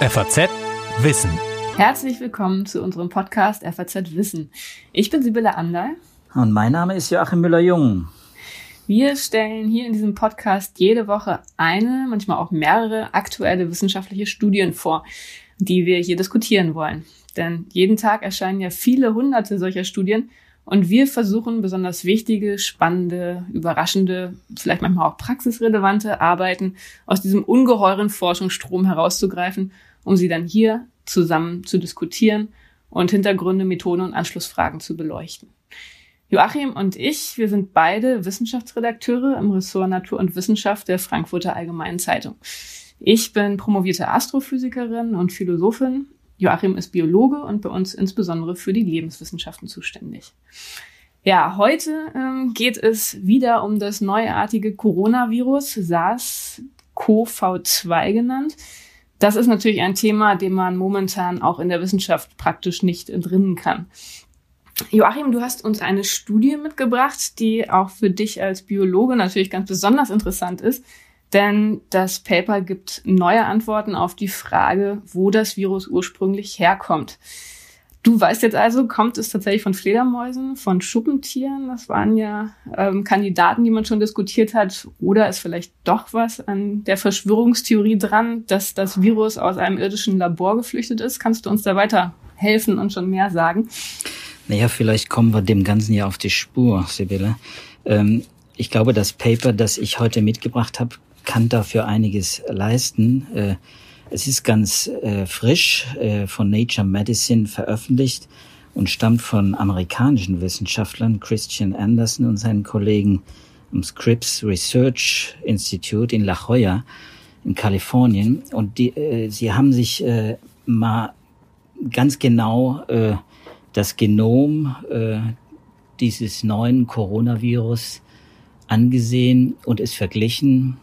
FAZ Wissen. Herzlich willkommen zu unserem Podcast FAZ Wissen. Ich bin Sibylle Anderl. Und mein Name ist Joachim Müller-Jung. Wir stellen hier in diesem Podcast jede Woche eine, manchmal auch mehrere aktuelle wissenschaftliche Studien vor, die wir hier diskutieren wollen. Denn jeden Tag erscheinen ja viele hunderte solcher Studien und wir versuchen besonders wichtige, spannende, überraschende, vielleicht manchmal auch praxisrelevante Arbeiten aus diesem ungeheuren Forschungsstrom herauszugreifen, um sie dann hier zusammen zu diskutieren und Hintergründe, Methoden und Anschlussfragen zu beleuchten. Joachim und ich, wir sind beide Wissenschaftsredakteure im Ressort Natur und Wissenschaft der Frankfurter Allgemeinen Zeitung. Ich bin promovierte Astrophysikerin und Philosophin Joachim ist Biologe und bei uns insbesondere für die Lebenswissenschaften zuständig. Ja, heute ähm, geht es wieder um das neuartige Coronavirus, SARS-CoV-2 genannt. Das ist natürlich ein Thema, dem man momentan auch in der Wissenschaft praktisch nicht entrinnen kann. Joachim, du hast uns eine Studie mitgebracht, die auch für dich als Biologe natürlich ganz besonders interessant ist. Denn das Paper gibt neue Antworten auf die Frage, wo das Virus ursprünglich herkommt. Du weißt jetzt also, kommt es tatsächlich von Fledermäusen, von Schuppentieren? Das waren ja ähm, Kandidaten, die man schon diskutiert hat. Oder ist vielleicht doch was an der Verschwörungstheorie dran, dass das Virus aus einem irdischen Labor geflüchtet ist? Kannst du uns da weiter helfen und schon mehr sagen? Naja, vielleicht kommen wir dem Ganzen ja auf die Spur, Sibylle. Ähm, ich glaube, das Paper, das ich heute mitgebracht habe, kann dafür einiges leisten. Äh, es ist ganz äh, frisch äh, von Nature Medicine veröffentlicht und stammt von amerikanischen Wissenschaftlern Christian Anderson und seinen Kollegen am Scripps Research Institute in La Jolla in Kalifornien. Und die, äh, sie haben sich äh, mal ganz genau äh, das Genom äh, dieses neuen Coronavirus angesehen und es verglichen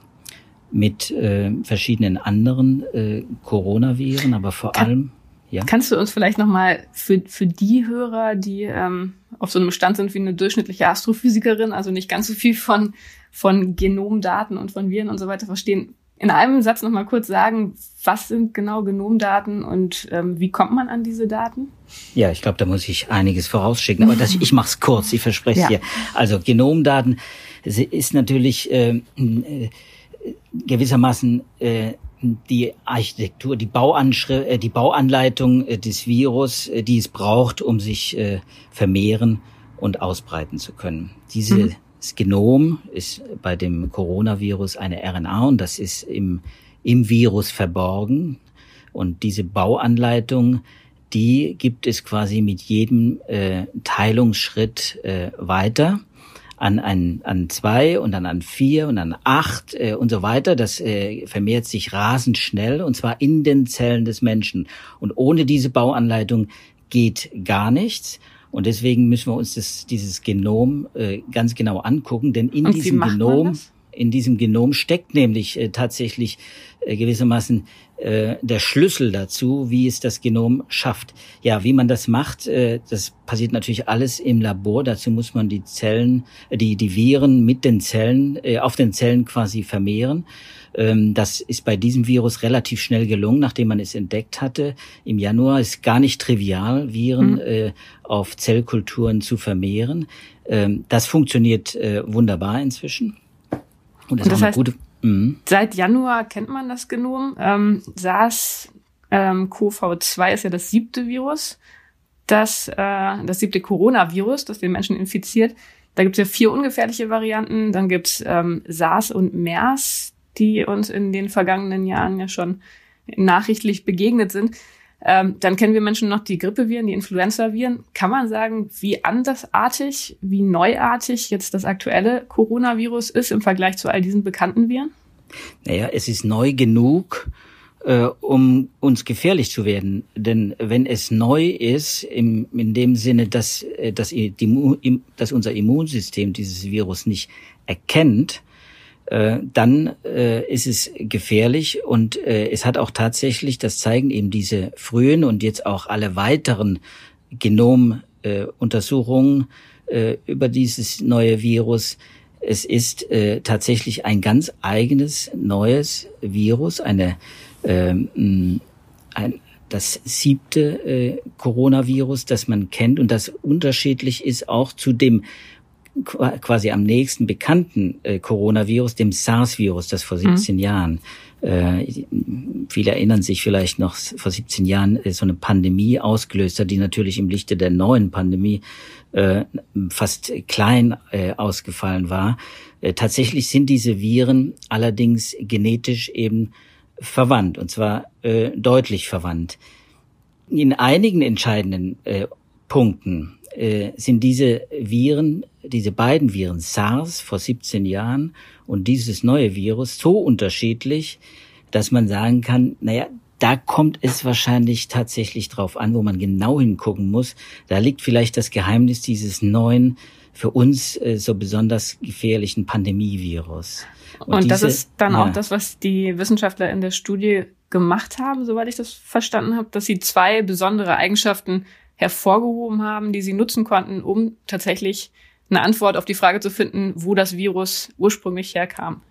mit äh, verschiedenen anderen äh, Coronaviren, aber vor Kann, allem. Ja. Kannst du uns vielleicht nochmal für, für die Hörer, die ähm, auf so einem Stand sind wie eine durchschnittliche Astrophysikerin, also nicht ganz so viel von, von Genomdaten und von Viren und so weiter verstehen, in einem Satz nochmal kurz sagen, was sind genau Genomdaten und ähm, wie kommt man an diese Daten? Ja, ich glaube, da muss ich einiges vorausschicken, aber das, ich mache es kurz, ich verspreche ja. dir. Also Genomdaten ist natürlich äh, äh gewissermaßen äh, die Architektur, die, Bauanschrift, äh, die Bauanleitung äh, des Virus, äh, die es braucht, um sich äh, vermehren und ausbreiten zu können. Dieses mhm. Genom ist bei dem Coronavirus eine RNA und das ist im, im Virus verborgen. Und diese Bauanleitung, die gibt es quasi mit jedem äh, Teilungsschritt äh, weiter an, an, an zwei und dann an vier und an acht äh, und so weiter. Das äh, vermehrt sich rasend schnell und zwar in den Zellen des Menschen. Und ohne diese Bauanleitung geht gar nichts. Und deswegen müssen wir uns das, dieses Genom äh, ganz genau angucken, denn in und diesem Genom, in diesem Genom steckt nämlich äh, tatsächlich äh, gewissermaßen äh, der Schlüssel dazu, wie es das Genom schafft. Ja, wie man das macht, äh, das passiert natürlich alles im Labor. Dazu muss man die Zellen, äh, die, die Viren mit den Zellen, äh, auf den Zellen quasi vermehren. Ähm, das ist bei diesem Virus relativ schnell gelungen, nachdem man es entdeckt hatte. Im Januar ist gar nicht trivial, Viren mhm. äh, auf Zellkulturen zu vermehren. Ähm, das funktioniert äh, wunderbar inzwischen. Und das, Und das heißt, gute, mhm. seit Januar kennt man das Genom. Ähm, SARS ähm, CoV-2 ist ja das siebte Virus, das, äh, das siebte Coronavirus, das den Menschen infiziert. Da gibt es ja vier ungefährliche Varianten. Dann gibt's ähm, SARS und MERS, die uns in den vergangenen Jahren ja schon nachrichtlich begegnet sind. Ähm, dann kennen wir Menschen noch die Grippeviren, die Influenzaviren. Kann man sagen, wie andersartig, wie neuartig jetzt das aktuelle Coronavirus ist im Vergleich zu all diesen bekannten Viren? Naja, es ist neu genug, äh, um uns gefährlich zu werden. Denn wenn es neu ist, im, in dem Sinne, dass, äh, dass, die, dass unser Immunsystem dieses Virus nicht erkennt, äh, dann äh, ist es gefährlich und äh, es hat auch tatsächlich, das zeigen eben diese frühen und jetzt auch alle weiteren Genomuntersuchungen äh, äh, über dieses neue Virus, es ist tatsächlich ein ganz eigenes neues Virus, eine, äh, ein, das siebte äh, Coronavirus, das man kennt und das unterschiedlich ist auch zu dem quasi am nächsten bekannten äh, Coronavirus, dem SARS-Virus, das vor 17 mhm. Jahren äh, viele erinnern sich vielleicht noch vor 17 Jahren äh, so eine Pandemie ausgelöst hat, die natürlich im Lichte der neuen Pandemie äh, fast klein äh, ausgefallen war. Äh, tatsächlich sind diese Viren allerdings genetisch eben verwandt, und zwar deutlich verwandt. In einigen entscheidenden Punkten äh, sind diese Viren, diese beiden Viren, SARS vor 17 Jahren und dieses neue Virus, so unterschiedlich, dass man sagen kann, naja, da kommt es wahrscheinlich tatsächlich drauf an, wo man genau hingucken muss. Da liegt vielleicht das Geheimnis dieses neuen, für uns äh, so besonders gefährlichen Pandemievirus. Und, Und diese, das ist dann ja. auch das, was die Wissenschaftler in der Studie gemacht haben, soweit ich das verstanden habe, dass sie zwei besondere Eigenschaften hervorgehoben haben, die sie nutzen konnten, um tatsächlich eine Antwort auf die Frage zu finden, wo das Virus ursprünglich herkam.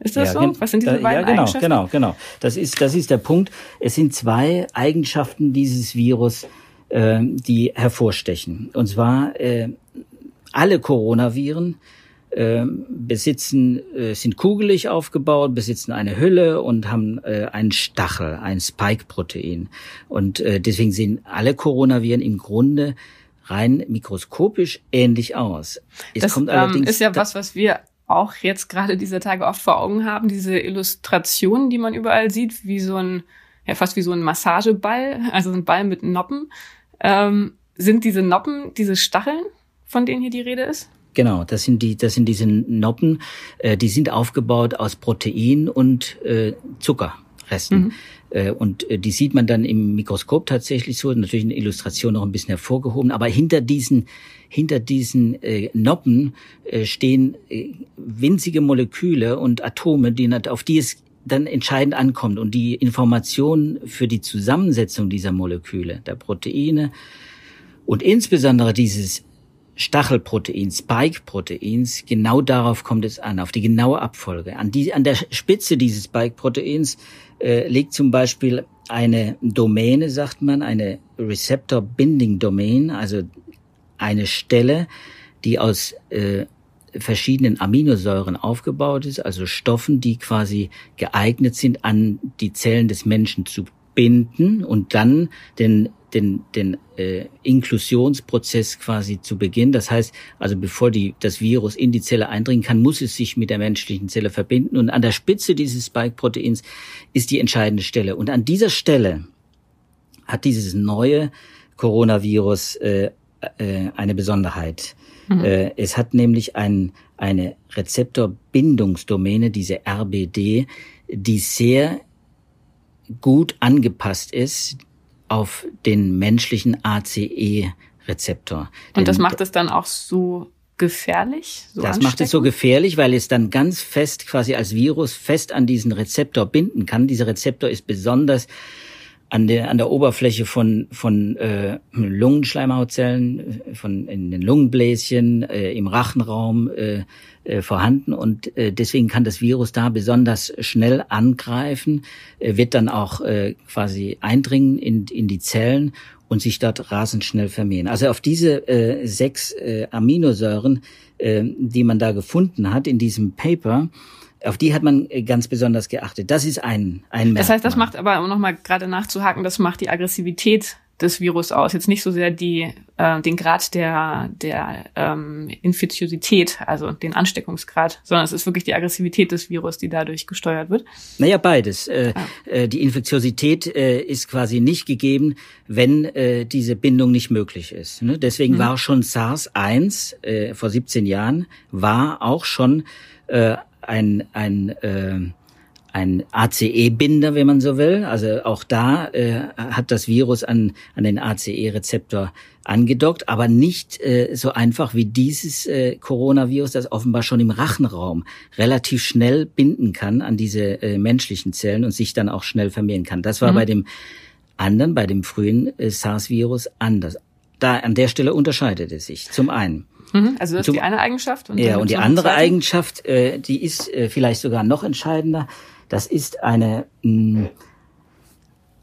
Ist das ja, so? Was sind diese beiden ja, genau, Eigenschaften? Genau, genau. Das ist, das ist der Punkt. Es sind zwei Eigenschaften dieses Virus, äh, die hervorstechen. Und zwar äh, alle Coronaviren äh, besitzen, äh, sind kugelig aufgebaut, besitzen eine Hülle und haben äh, einen Stachel, ein Spike-Protein. Und äh, deswegen sehen alle Coronaviren im Grunde rein mikroskopisch ähnlich aus. Es das kommt ähm, ist ja was, was wir auch jetzt gerade dieser Tage oft vor Augen haben, diese Illustrationen, die man überall sieht, wie so ein, ja fast wie so ein Massageball, also ein Ball mit Noppen. Ähm, sind diese Noppen diese Stacheln, von denen hier die Rede ist? Genau, das sind die, das sind diese Noppen, äh, die sind aufgebaut aus Protein und äh, Zuckerresten. Mhm. Äh, und äh, die sieht man dann im Mikroskop tatsächlich so, natürlich in der Illustration noch ein bisschen hervorgehoben, aber hinter diesen, hinter diesen äh, Noppen äh, stehen äh, winzige Moleküle und Atome, die, auf die es dann entscheidend ankommt. Und die Informationen für die Zusammensetzung dieser Moleküle, der Proteine und insbesondere dieses Stachelproteins, Spike-Proteins, genau darauf kommt es an, auf die genaue Abfolge. An, die, an der Spitze dieses Spike-Proteins äh, liegt zum Beispiel eine Domäne, sagt man, eine Receptor Binding Domain, also eine Stelle, die aus äh, verschiedenen Aminosäuren aufgebaut ist, also Stoffen, die quasi geeignet sind, an die Zellen des Menschen zu binden und dann den den, den äh, Inklusionsprozess quasi zu Beginn. Das heißt, also bevor die, das Virus in die Zelle eindringen kann, muss es sich mit der menschlichen Zelle verbinden. Und an der Spitze dieses Spike-Proteins ist die entscheidende Stelle. Und an dieser Stelle hat dieses neue Coronavirus äh, äh, eine Besonderheit. Mhm. Äh, es hat nämlich ein, eine Rezeptorbindungsdomäne, diese RBD, die sehr gut angepasst ist auf den menschlichen ACE-Rezeptor. Und das macht es dann auch so gefährlich? So das macht es so gefährlich, weil es dann ganz fest quasi als Virus fest an diesen Rezeptor binden kann. Dieser Rezeptor ist besonders an der, an der Oberfläche von, von äh, Lungenschleimhautzellen, äh, von in den Lungenbläschen, äh, im Rachenraum äh, äh, vorhanden und äh, deswegen kann das Virus da besonders schnell angreifen, äh, wird dann auch äh, quasi eindringen in, in die Zellen und sich dort rasend schnell vermehren. Also auf diese äh, sechs äh, Aminosäuren, äh, die man da gefunden hat in diesem Paper, auf die hat man äh, ganz besonders geachtet. Das ist ein, ein Merkmal. Das heißt, das macht aber, um nochmal gerade nachzuhaken, das macht die Aggressivität des Virus aus. Jetzt nicht so sehr die, äh, den Grad der, der ähm, Infiziosität, also den Ansteckungsgrad, sondern es ist wirklich die Aggressivität des Virus, die dadurch gesteuert wird. Naja, beides. Äh, ah. äh, die Infektiosität äh, ist quasi nicht gegeben, wenn äh, diese Bindung nicht möglich ist. Ne? Deswegen mhm. war schon SARS-1 äh, vor 17 Jahren, war auch schon äh, ein, ein, äh, ein ACE-Binder, wenn man so will. Also auch da äh, hat das Virus an, an den ACE-Rezeptor angedockt, aber nicht äh, so einfach wie dieses äh, Coronavirus, das offenbar schon im Rachenraum relativ schnell binden kann an diese äh, menschlichen Zellen und sich dann auch schnell vermehren kann. Das war mhm. bei dem anderen, bei dem frühen äh, SARS-Virus anders. Da an der Stelle unterscheidet es sich. Zum einen. Mhm, also das ist die eine Eigenschaft. Und ja, und die andere zweiten? Eigenschaft, äh, die ist äh, vielleicht sogar noch entscheidender. Das ist eine mh,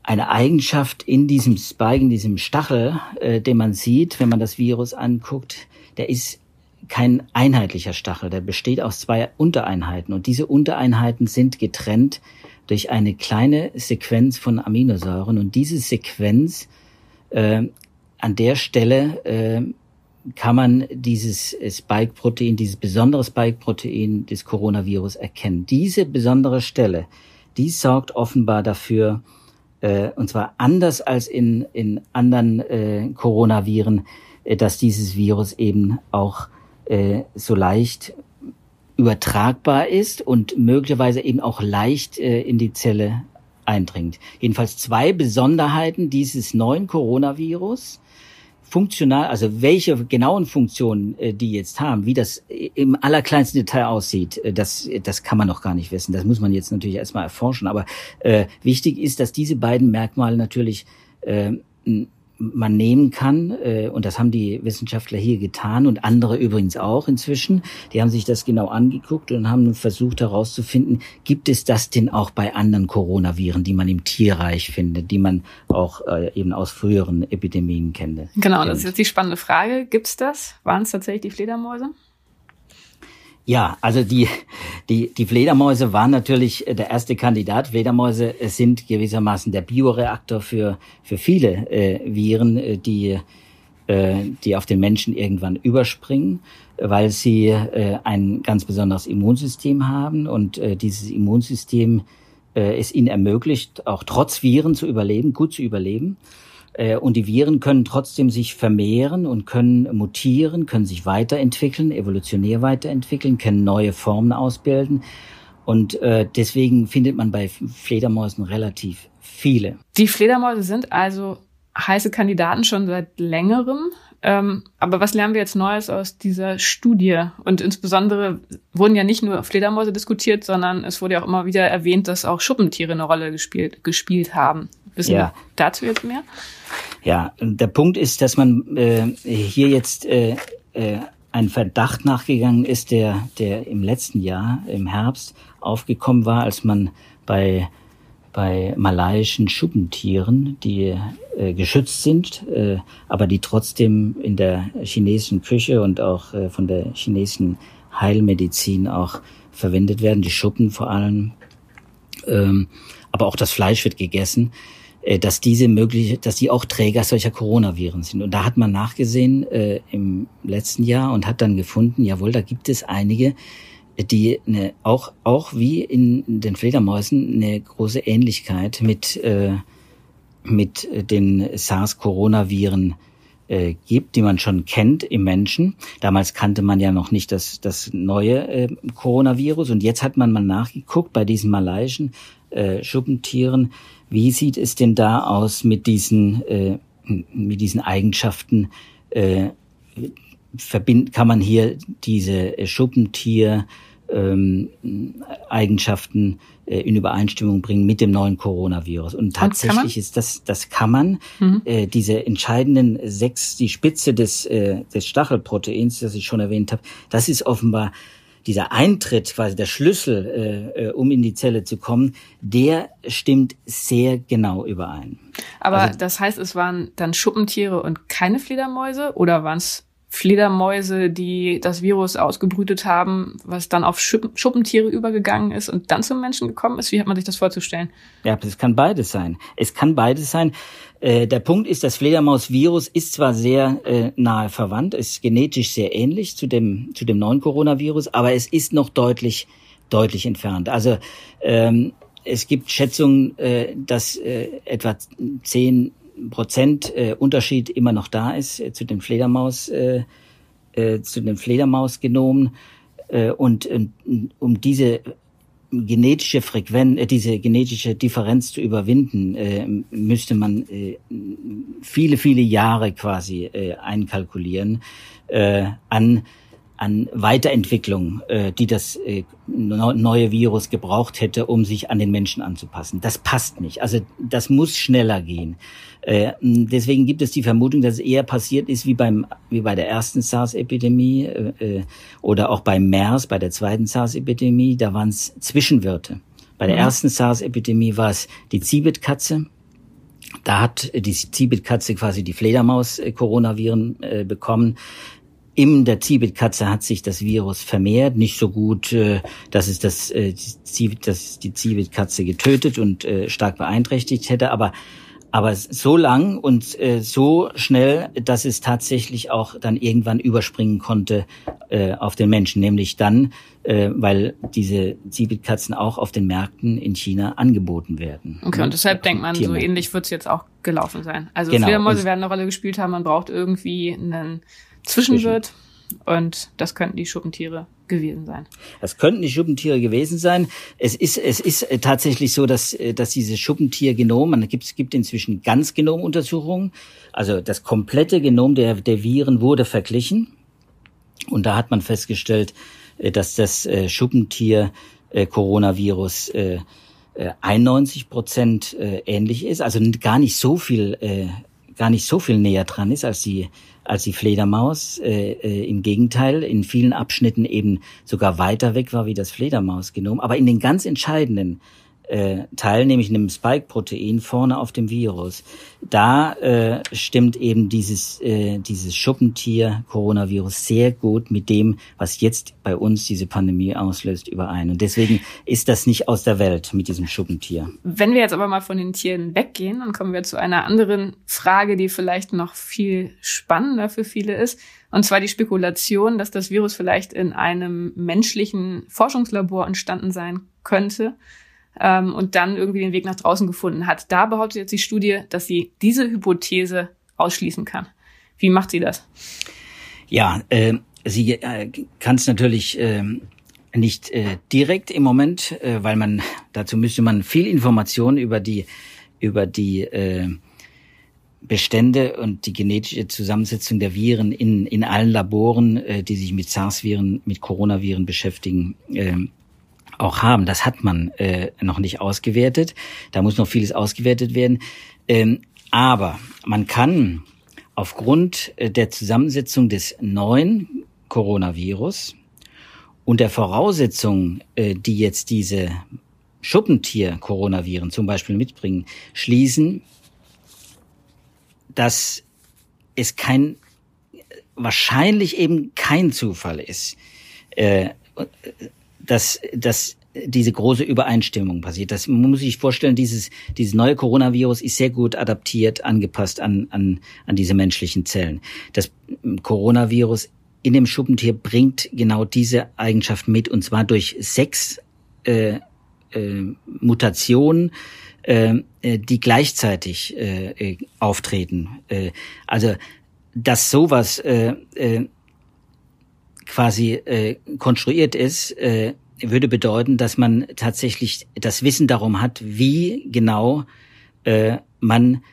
eine Eigenschaft in diesem Spike, in diesem Stachel, äh, den man sieht, wenn man das Virus anguckt, der ist kein einheitlicher Stachel, der besteht aus zwei Untereinheiten und diese Untereinheiten sind getrennt durch eine kleine Sequenz von Aminosäuren und diese Sequenz äh, an der Stelle äh, kann man dieses Spike-Protein, dieses besondere Spike-Protein des Coronavirus erkennen. Diese besondere Stelle, die sorgt offenbar dafür, äh, und zwar anders als in, in anderen äh, Coronaviren, äh, dass dieses Virus eben auch äh, so leicht übertragbar ist und möglicherweise eben auch leicht äh, in die Zelle eindringt. Jedenfalls zwei Besonderheiten dieses neuen Coronavirus funktional, also welche genauen Funktionen äh, die jetzt haben, wie das im allerkleinsten Detail aussieht, äh, das, das kann man noch gar nicht wissen. Das muss man jetzt natürlich erstmal erforschen. Aber äh, wichtig ist, dass diese beiden Merkmale natürlich äh, man nehmen kann, äh, und das haben die Wissenschaftler hier getan und andere übrigens auch inzwischen, die haben sich das genau angeguckt und haben versucht herauszufinden, gibt es das denn auch bei anderen Coronaviren, die man im Tierreich findet, die man auch äh, eben aus früheren Epidemien kennt. Genau, das ist jetzt die spannende Frage. Gibt es das? Waren es tatsächlich die Fledermäuse? Ja, also die, die, die Fledermäuse waren natürlich äh, der erste Kandidat. Fledermäuse äh, sind gewissermaßen der Bioreaktor für, für viele äh, Viren, äh, die, äh, die auf den Menschen irgendwann überspringen, weil sie äh, ein ganz besonderes Immunsystem haben und äh, dieses Immunsystem äh, es ihnen ermöglicht, auch trotz Viren zu überleben, gut zu überleben. Äh, und die Viren können trotzdem sich vermehren und können mutieren, können sich weiterentwickeln, evolutionär weiterentwickeln, können neue Formen ausbilden. Und äh, deswegen findet man bei Fledermäusen relativ viele. Die Fledermäuse sind also heiße Kandidaten schon seit längerem. Ähm, aber was lernen wir jetzt Neues aus dieser Studie? Und insbesondere wurden ja nicht nur Fledermäuse diskutiert, sondern es wurde ja auch immer wieder erwähnt, dass auch Schuppentiere eine Rolle gespielt, gespielt haben. Wissen ja. dazu jetzt mehr? Ja, der Punkt ist, dass man äh, hier jetzt äh, äh, ein Verdacht nachgegangen ist, der, der im letzten Jahr, im Herbst, aufgekommen war, als man bei, bei malaiischen Schuppentieren, die äh, geschützt sind, äh, aber die trotzdem in der chinesischen Küche und auch äh, von der chinesischen Heilmedizin auch verwendet werden, die Schuppen vor allem, ähm, aber auch das Fleisch wird gegessen dass diese möglich, dass die auch Träger solcher Coronaviren sind. Und da hat man nachgesehen äh, im letzten Jahr und hat dann gefunden, jawohl, da gibt es einige, die eine, auch auch wie in den Fledermäusen eine große Ähnlichkeit mit äh, mit den SARS-Coronaviren äh, gibt, die man schon kennt im Menschen. Damals kannte man ja noch nicht das, das neue äh, Coronavirus und jetzt hat man mal nachgeguckt bei diesen malaiischen äh, Schuppentieren, wie sieht es denn da aus mit diesen, äh, mit diesen Eigenschaften? Äh, verbind, kann man hier diese Schuppentier ähm, Eigenschaften äh, in Übereinstimmung bringen mit dem neuen Coronavirus. Und tatsächlich ist das, das kann man, mhm. äh, diese entscheidenden sechs, die Spitze des, äh, des Stachelproteins, das ich schon erwähnt habe, das ist offenbar dieser Eintritt, quasi der Schlüssel, äh, äh, um in die Zelle zu kommen, der stimmt sehr genau überein. Aber also, das heißt, es waren dann Schuppentiere und keine Fledermäuse oder waren es Fledermäuse, die das Virus ausgebrütet haben, was dann auf Schuppentiere übergegangen ist und dann zum Menschen gekommen ist? Wie hat man sich das vorzustellen? Ja, es kann beides sein. Es kann beides sein. Äh, der Punkt ist, das Fledermausvirus ist zwar sehr äh, nahe verwandt, ist genetisch sehr ähnlich zu dem, zu dem neuen Coronavirus, aber es ist noch deutlich, deutlich entfernt. Also ähm, es gibt Schätzungen, äh, dass äh, etwa zehn Prozent äh, immer noch da ist äh, zu den Fledermaus, äh, äh, zu den Fledermausgenomen. Äh, und äh, um diese genetische Frequenz, äh, diese genetische Differenz zu überwinden, äh, müsste man äh, viele, viele Jahre quasi äh, einkalkulieren äh, an an Weiterentwicklung, äh, die das äh, neue Virus gebraucht hätte, um sich an den Menschen anzupassen. Das passt nicht. Also das muss schneller gehen. Äh, deswegen gibt es die Vermutung, dass es eher passiert ist wie beim wie bei der ersten SARS-Epidemie äh, äh, oder auch beim MERS, bei der zweiten SARS-Epidemie. Da waren es Zwischenwirte. Bei der mhm. ersten SARS-Epidemie war es die Ziebetkatze, Da hat die Zibit-Katze quasi die Fledermaus-Coronaviren äh, bekommen. In der Zibit-Katze hat sich das Virus vermehrt, nicht so gut, äh, dass es das, äh, die, dass die Zibit-Katze getötet und äh, stark beeinträchtigt hätte, aber aber so lang und so schnell, dass es tatsächlich auch dann irgendwann überspringen konnte auf den Menschen, nämlich dann, weil diese Zibitkatzen auch auf den Märkten in China angeboten werden. Okay, und deshalb denkt man, so ähnlich wird es jetzt auch gelaufen sein. Also genau. Fledermäuse werden eine Rolle gespielt haben, man braucht irgendwie einen Zwischenwirt. Zwischen und das könnten die Schuppentiere gewesen sein. Das könnten die Schuppentiere gewesen sein. Es ist, es ist äh, tatsächlich so, dass, äh, dass dieses Schuppentiergenom, man gibt, es gibt inzwischen Ganzgenomuntersuchungen, also das komplette Genom der, der Viren wurde verglichen. Und da hat man festgestellt, äh, dass das Schuppentier Coronavirus 91 Prozent ähnlich ist, also gar nicht so viel, gar nicht so viel näher dran ist als die als die Fledermaus. Äh, äh, Im Gegenteil, in vielen Abschnitten eben sogar weiter weg war wie das Fledermausgenom. Aber in den ganz entscheidenden äh, Teil, nämlich in dem Spike-Protein vorne auf dem Virus, da äh, stimmt eben dieses, äh, dieses Schuppentier-Coronavirus sehr gut mit dem, was jetzt bei uns diese Pandemie auslöst, überein. Und deswegen ist das nicht aus der Welt mit diesem Schuppentier. Wenn wir jetzt aber mal von den Tieren weggehen, dann kommen wir zu einer anderen Frage, die vielleicht noch viel spannender für viele ist. Und zwar die Spekulation, dass das Virus vielleicht in einem menschlichen Forschungslabor entstanden sein könnte ähm, und dann irgendwie den Weg nach draußen gefunden hat. Da behauptet jetzt die Studie, dass sie diese Hypothese ausschließen kann. Wie macht sie das? Ja, äh, sie äh, kann es natürlich äh, nicht äh, direkt im Moment, äh, weil man dazu müsste man viel Informationen über die über die äh, Bestände und die genetische Zusammensetzung der Viren in, in allen Laboren, äh, die sich mit SARS-Viren, mit Coronaviren beschäftigen, äh, auch haben. Das hat man äh, noch nicht ausgewertet. Da muss noch vieles ausgewertet werden. Ähm, aber man kann aufgrund äh, der Zusammensetzung des neuen Coronavirus und der Voraussetzungen, äh, die jetzt diese Schuppentier-Coronaviren zum Beispiel mitbringen, schließen, dass es kein, wahrscheinlich eben kein Zufall ist, äh, dass, dass diese große Übereinstimmung passiert. Das muss sich vorstellen, dieses, dieses neue Coronavirus ist sehr gut adaptiert, angepasst an, an, an diese menschlichen Zellen. Das Coronavirus in dem Schuppentier bringt genau diese Eigenschaft mit, und zwar durch sechs äh, äh, Mutationen, äh, die gleichzeitig äh, auftreten. Äh, also, dass sowas äh, äh, quasi äh, konstruiert ist, äh, würde bedeuten, dass man tatsächlich das Wissen darum hat, wie genau äh, man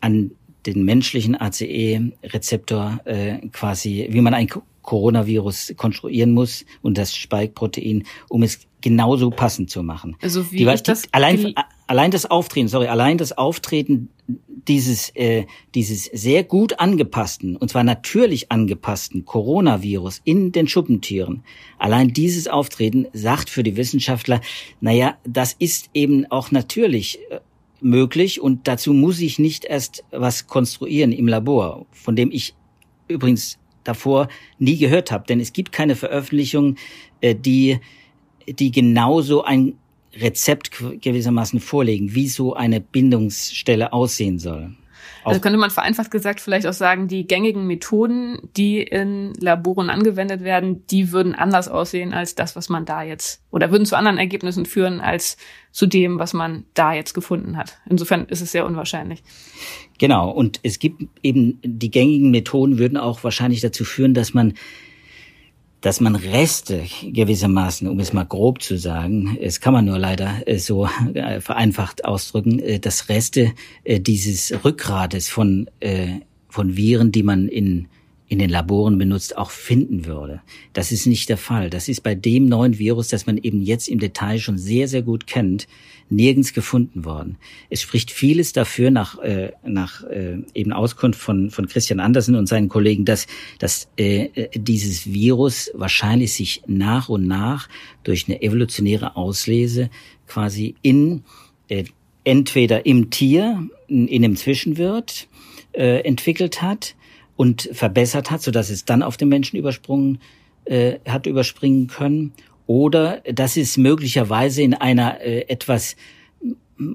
an den menschlichen ACE-Rezeptor äh, quasi, wie man ein Coronavirus konstruieren muss und das Spike-Protein, um es genauso passend zu machen. Also wie die, ich das allein, allein das Auftreten, sorry, allein das Auftreten dieses, äh, dieses sehr gut angepassten, und zwar natürlich angepassten Coronavirus in den Schuppentieren, allein dieses Auftreten sagt für die Wissenschaftler, naja, das ist eben auch natürlich äh, möglich und dazu muss ich nicht erst was konstruieren im Labor, von dem ich übrigens davor nie gehört habe, denn es gibt keine Veröffentlichung, äh, die die genauso ein Rezept gewissermaßen vorlegen, wie so eine Bindungsstelle aussehen soll. Also könnte man vereinfacht gesagt vielleicht auch sagen, die gängigen Methoden, die in Laboren angewendet werden, die würden anders aussehen als das, was man da jetzt, oder würden zu anderen Ergebnissen führen als zu dem, was man da jetzt gefunden hat. Insofern ist es sehr unwahrscheinlich. Genau. Und es gibt eben, die gängigen Methoden würden auch wahrscheinlich dazu führen, dass man dass man Reste gewissermaßen, um es mal grob zu sagen, es kann man nur leider äh, so äh, vereinfacht ausdrücken, äh, dass Reste dieses Rückgrades von, von Viren, die man in in den Laboren benutzt, auch finden würde. Das ist nicht der Fall. Das ist bei dem neuen Virus, das man eben jetzt im Detail schon sehr, sehr gut kennt, nirgends gefunden worden. Es spricht vieles dafür nach, äh, nach äh, eben Auskunft von, von Christian Andersen und seinen Kollegen, dass, dass äh, dieses Virus wahrscheinlich sich nach und nach durch eine evolutionäre Auslese quasi in äh, entweder im Tier in einem Zwischenwirt äh, entwickelt hat und verbessert hat, so dass es dann auf den Menschen übersprungen äh, hat überspringen können, oder dass es möglicherweise in einer äh, etwas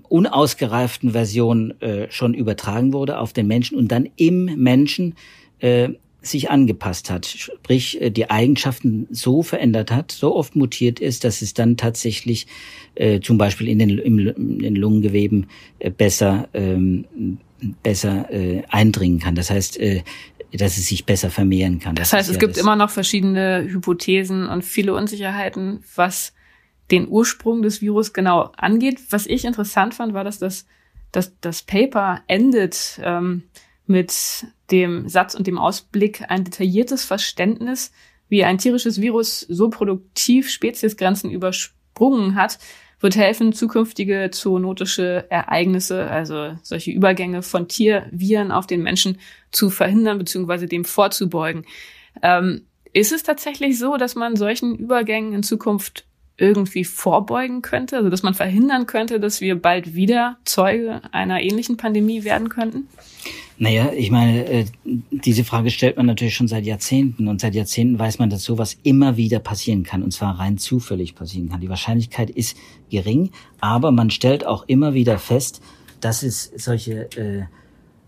unausgereiften Version äh, schon übertragen wurde auf den Menschen und dann im Menschen äh, sich angepasst hat, sprich äh, die Eigenschaften so verändert hat, so oft mutiert ist, dass es dann tatsächlich äh, zum Beispiel in den, im, in den Lungengeweben äh, besser ähm, besser äh, eindringen kann. Das heißt, äh, dass es sich besser vermehren kann. Das, das heißt, es ja gibt immer noch verschiedene Hypothesen und viele Unsicherheiten, was den Ursprung des Virus genau angeht. Was ich interessant fand, war, dass das, dass das Paper endet ähm, mit dem Satz und dem Ausblick ein detailliertes Verständnis, wie ein tierisches Virus so produktiv Speziesgrenzen übersprungen hat, wird helfen, zukünftige zoonotische Ereignisse, also solche Übergänge von Tierviren auf den Menschen zu verhindern bzw. dem vorzubeugen. Ähm, ist es tatsächlich so, dass man solchen Übergängen in Zukunft irgendwie vorbeugen könnte, also dass man verhindern könnte, dass wir bald wieder Zeuge einer ähnlichen Pandemie werden könnten? Naja, ich meine, äh, diese Frage stellt man natürlich schon seit Jahrzehnten und seit Jahrzehnten weiß man, dass sowas immer wieder passieren kann und zwar rein zufällig passieren kann. Die Wahrscheinlichkeit ist gering, aber man stellt auch immer wieder fest, dass es solche äh,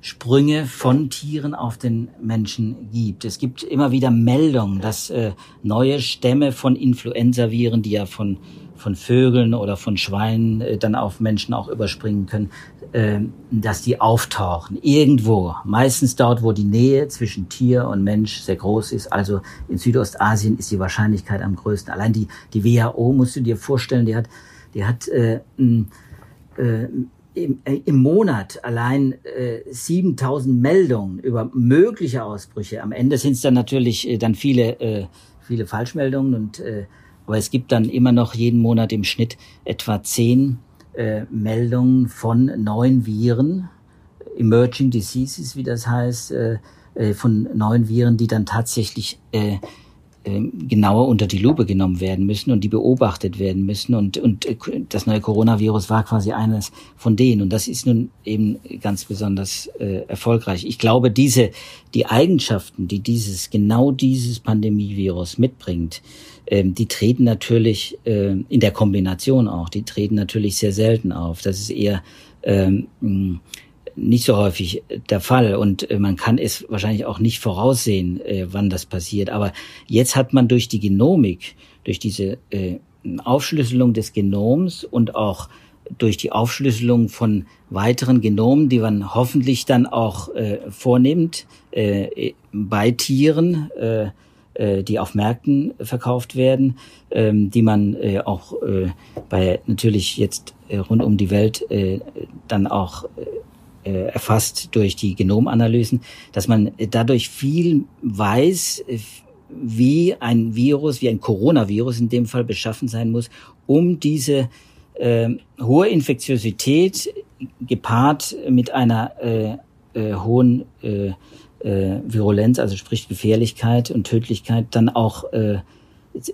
Sprünge von Tieren auf den Menschen gibt. Es gibt immer wieder Meldungen, dass äh, neue Stämme von Influenzaviren, die ja von von Vögeln oder von Schweinen äh, dann auf Menschen auch überspringen können, äh, dass die auftauchen irgendwo. Meistens dort, wo die Nähe zwischen Tier und Mensch sehr groß ist. Also in Südostasien ist die Wahrscheinlichkeit am größten. Allein die die WHO musst du dir vorstellen, die hat die hat äh, äh, im, äh, im Monat allein äh, 7000 Meldungen über mögliche Ausbrüche. Am Ende sind es dann natürlich äh, dann viele, äh, viele Falschmeldungen und äh, aber es gibt dann immer noch jeden Monat im Schnitt etwa zehn äh, Meldungen von neuen Viren, Emerging Diseases, wie das heißt, äh, äh von neuen Viren, die dann tatsächlich äh, genauer unter die Lupe genommen werden müssen und die beobachtet werden müssen. Und, und äh, das neue Coronavirus war quasi eines von denen. Und das ist nun eben ganz besonders äh, erfolgreich. Ich glaube, diese, die Eigenschaften, die dieses, genau dieses Pandemievirus mitbringt, ähm, die treten natürlich äh, in der Kombination auch, die treten natürlich sehr selten auf. Das ist eher ähm, nicht so häufig der Fall und äh, man kann es wahrscheinlich auch nicht voraussehen, äh, wann das passiert. Aber jetzt hat man durch die Genomik, durch diese äh, Aufschlüsselung des Genoms und auch durch die Aufschlüsselung von weiteren Genomen, die man hoffentlich dann auch äh, vornimmt äh, bei Tieren, äh, äh, die auf Märkten verkauft werden, ähm, die man äh, auch äh, bei natürlich jetzt äh, rund um die Welt äh, dann auch äh, erfasst durch die Genomanalysen, dass man dadurch viel weiß, wie ein Virus, wie ein Coronavirus in dem Fall beschaffen sein muss, um diese äh, hohe Infektiosität gepaart mit einer äh, äh, hohen äh, äh, Virulenz, also sprich Gefährlichkeit und Tödlichkeit, dann auch äh,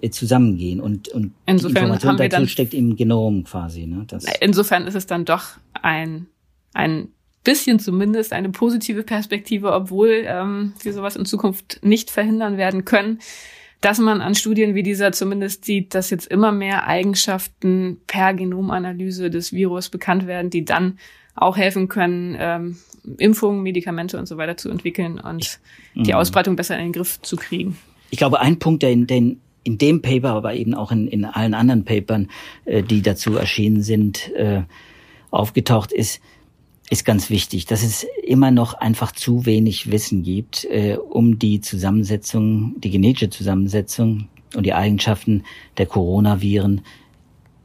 zusammengehen und, und insofern die Information dazu steckt im Genom quasi. Ne? Das insofern ist es dann doch ein, ein bisschen zumindest eine positive Perspektive, obwohl ähm, wir sowas in Zukunft nicht verhindern werden können, dass man an Studien wie dieser zumindest sieht, dass jetzt immer mehr Eigenschaften per Genomanalyse des Virus bekannt werden, die dann auch helfen können, ähm, Impfungen, Medikamente und so weiter zu entwickeln und die mhm. Ausbreitung besser in den Griff zu kriegen. Ich glaube, ein Punkt, der in, den, in dem Paper, aber eben auch in, in allen anderen Papern, äh, die dazu erschienen sind, äh, aufgetaucht ist, ist ganz wichtig, dass es immer noch einfach zu wenig Wissen gibt, äh, um die Zusammensetzung, die genetische Zusammensetzung und die Eigenschaften der Coronaviren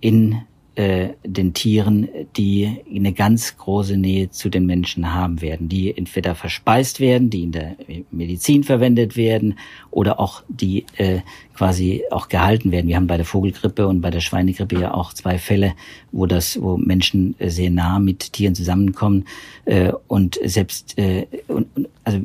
in äh, den Tieren, die eine ganz große Nähe zu den Menschen haben werden, die entweder verspeist werden, die in der Medizin verwendet werden oder auch die äh, quasi auch gehalten werden. Wir haben bei der Vogelgrippe und bei der Schweinegrippe ja auch zwei Fälle, wo das, wo Menschen äh, sehr nah mit Tieren zusammenkommen äh, und selbst äh, und, also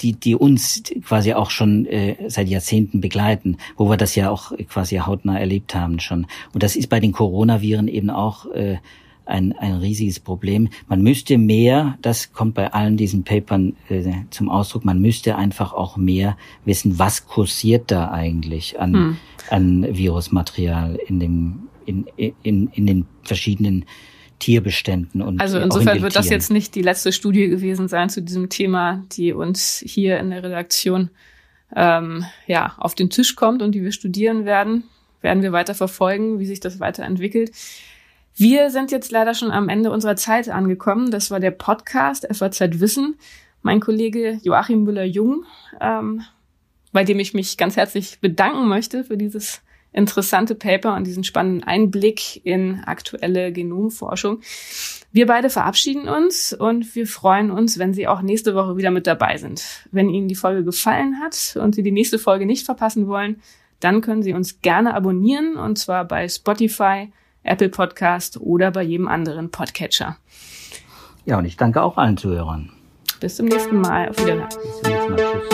die, die uns quasi auch schon äh, seit Jahrzehnten begleiten, wo wir das ja auch quasi hautnah erlebt haben schon. Und das ist bei den Coronaviren eben auch äh, ein, ein riesiges Problem. Man müsste mehr, das kommt bei allen diesen Papern äh, zum Ausdruck, man müsste einfach auch mehr wissen, was kursiert da eigentlich an, hm. an Virusmaterial in dem, in, in, in den verschiedenen Tierbeständen und also insofern wird das jetzt nicht die letzte Studie gewesen sein zu diesem Thema, die uns hier in der Redaktion ähm, ja auf den Tisch kommt und die wir studieren werden, werden wir weiter verfolgen, wie sich das weiterentwickelt. Wir sind jetzt leider schon am Ende unserer Zeit angekommen. Das war der Podcast FAZ Wissen. Mein Kollege Joachim Müller-Jung, ähm, bei dem ich mich ganz herzlich bedanken möchte für dieses interessante Paper und diesen spannenden Einblick in aktuelle Genomforschung. Wir beide verabschieden uns und wir freuen uns, wenn Sie auch nächste Woche wieder mit dabei sind. Wenn Ihnen die Folge gefallen hat und Sie die nächste Folge nicht verpassen wollen, dann können Sie uns gerne abonnieren und zwar bei Spotify, Apple Podcast oder bei jedem anderen Podcatcher. Ja, und ich danke auch allen Zuhörern. Bis zum nächsten Mal. Auf Wiedersehen. Bis zum nächsten Mal. Tschüss.